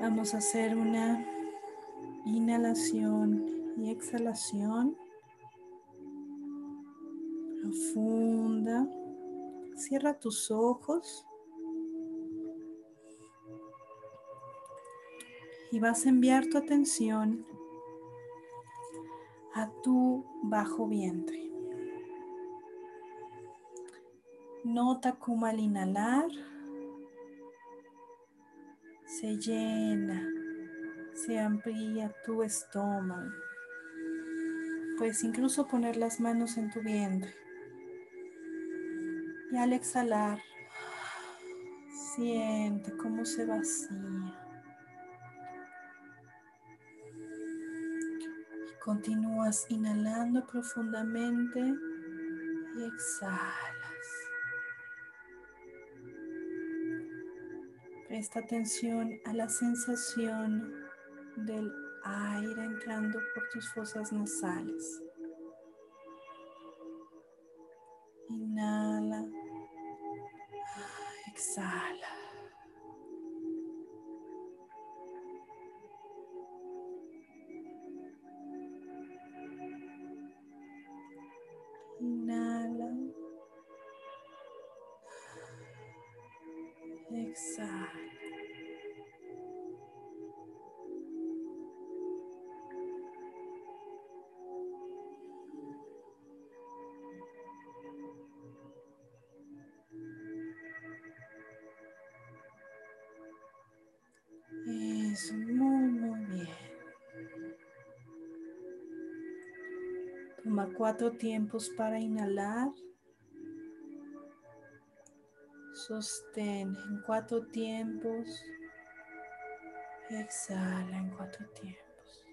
Vamos a hacer una inhalación y exhalación profunda. Cierra tus ojos. Y vas a enviar tu atención a tu bajo vientre. Nota cómo al inhalar se llena, se amplía tu estómago. Puedes incluso poner las manos en tu vientre. Y al exhalar, siente cómo se vacía. Continúas inhalando profundamente y exhalas. Presta atención a la sensación del aire entrando por tus fosas nasales. Inhala. Exhala. Exhala. Eso, muy, muy bien. Toma cuatro tiempos para inhalar. Sostén en cuatro tiempos. Exhala en cuatro tiempos.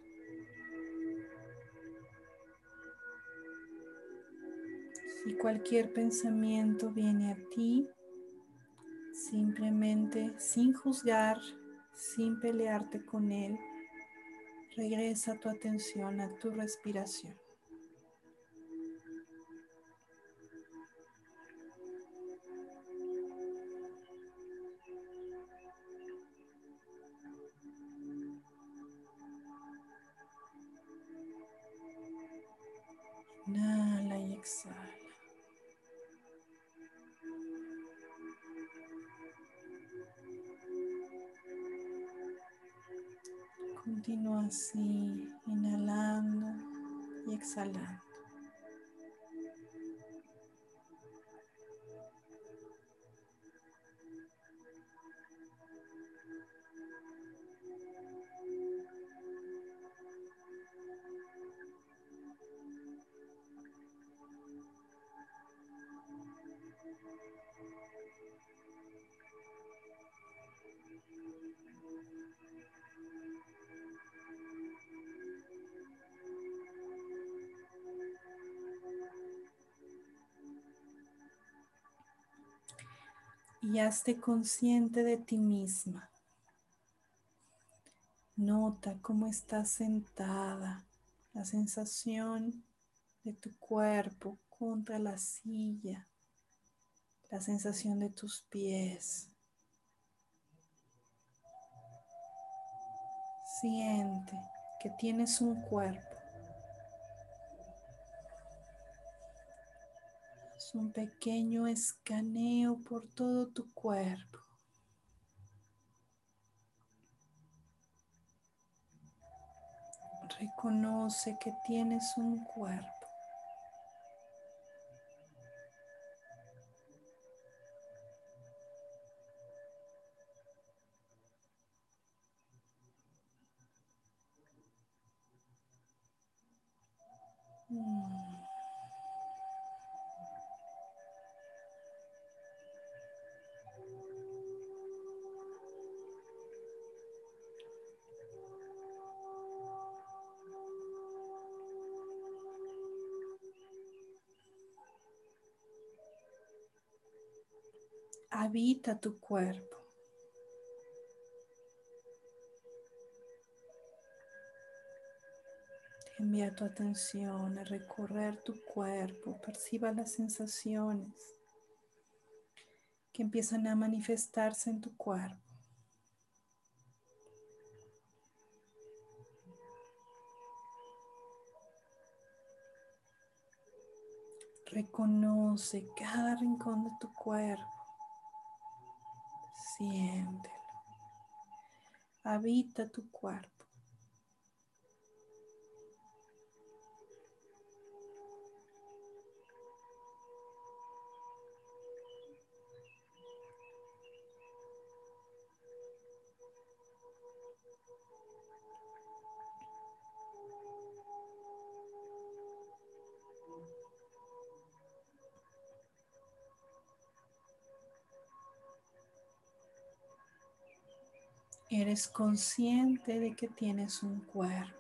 Si cualquier pensamiento viene a ti, simplemente sin juzgar, sin pelearte con él, regresa tu atención a tu respiración. Inhala y exhala. Continúa así, inhalando y exhalando. Y hazte consciente de ti misma. Nota cómo estás sentada, la sensación de tu cuerpo contra la silla, la sensación de tus pies. Siente que tienes un cuerpo un pequeño escaneo por todo tu cuerpo. Reconoce que tienes un cuerpo. habita tu cuerpo. Envía tu atención a recorrer tu cuerpo, perciba las sensaciones que empiezan a manifestarse en tu cuerpo. Reconoce cada rincón de tu cuerpo. Siéntelo. Habita tu cuerpo. Eres consciente de que tienes un cuerpo.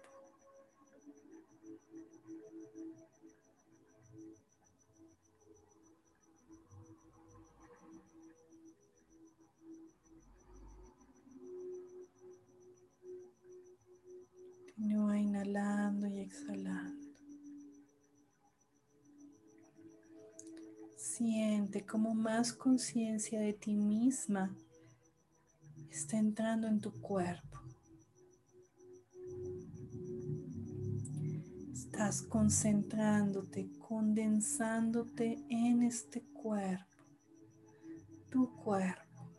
Continúa inhalando y exhalando. Siente como más conciencia de ti misma está entrando en tu cuerpo. Estás concentrándote, condensándote en este cuerpo, tu cuerpo.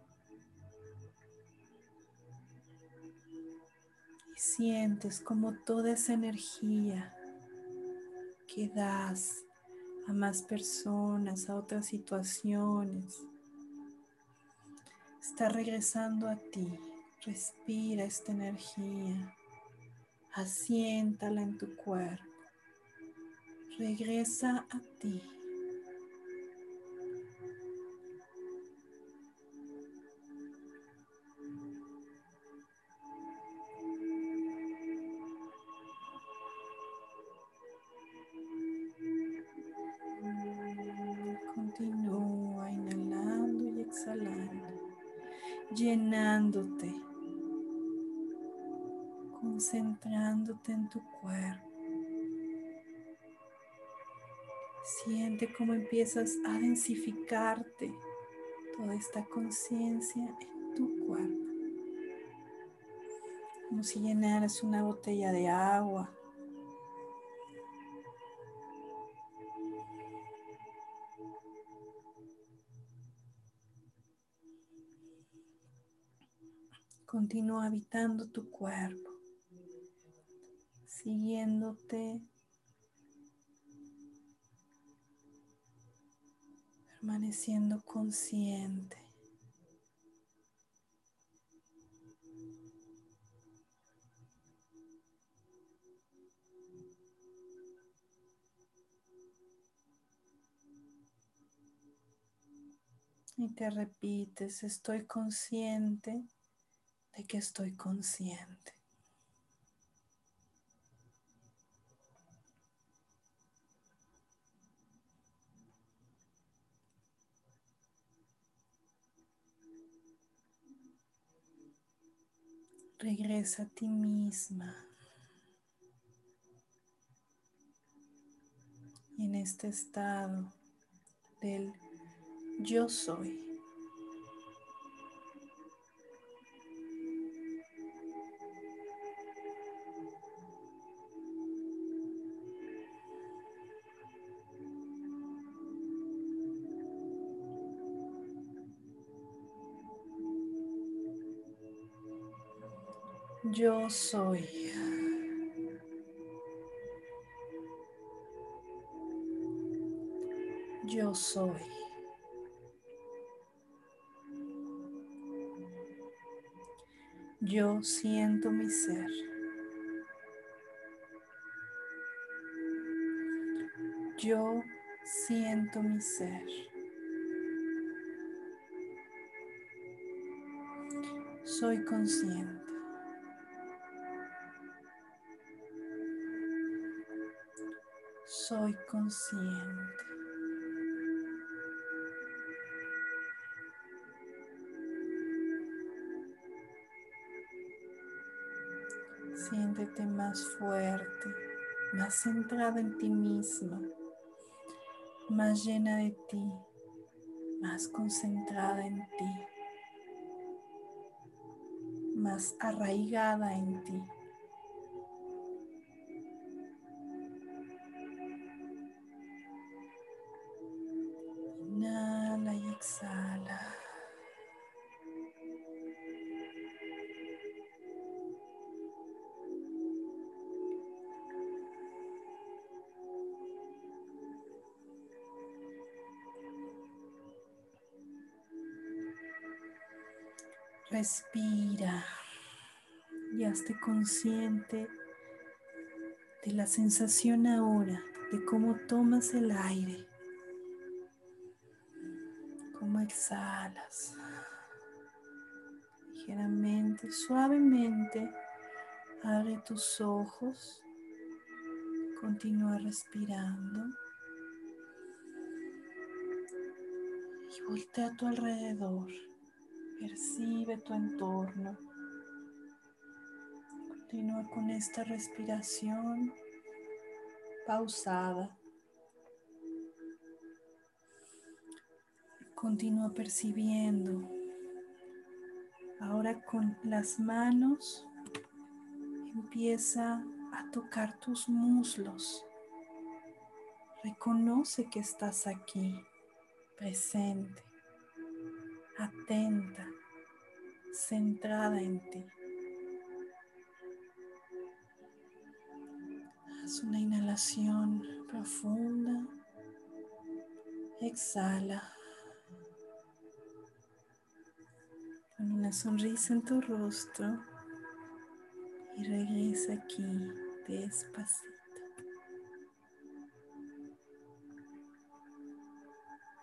Y sientes como toda esa energía que das a más personas, a otras situaciones, está regresando a ti. Respira esta energía. Asiéntala en tu cuerpo. Regresa a ti. Llenándote, concentrándote en tu cuerpo. Siente cómo empiezas a densificarte toda esta conciencia en tu cuerpo. Como si llenaras una botella de agua Continúa habitando tu cuerpo, siguiéndote, permaneciendo consciente. Y te repites, estoy consciente de que estoy consciente. Regresa a ti misma. Y en este estado del yo soy. Yo soy. Yo soy. Yo siento mi ser. Yo siento mi ser. Soy consciente. Soy consciente. Siéntete más fuerte, más centrada en ti misma, más llena de ti, más concentrada en ti, más arraigada en ti. Respira y hazte consciente de la sensación ahora de cómo tomas el aire, cómo exhalas ligeramente, suavemente. Abre tus ojos, continúa respirando y voltea a tu alrededor. Percibe tu entorno. Continúa con esta respiración pausada. Continúa percibiendo. Ahora con las manos empieza a tocar tus muslos. Reconoce que estás aquí, presente atenta, centrada en ti. Haz una inhalación profunda. Exhala. Una sonrisa en tu rostro y regresa aquí despacito.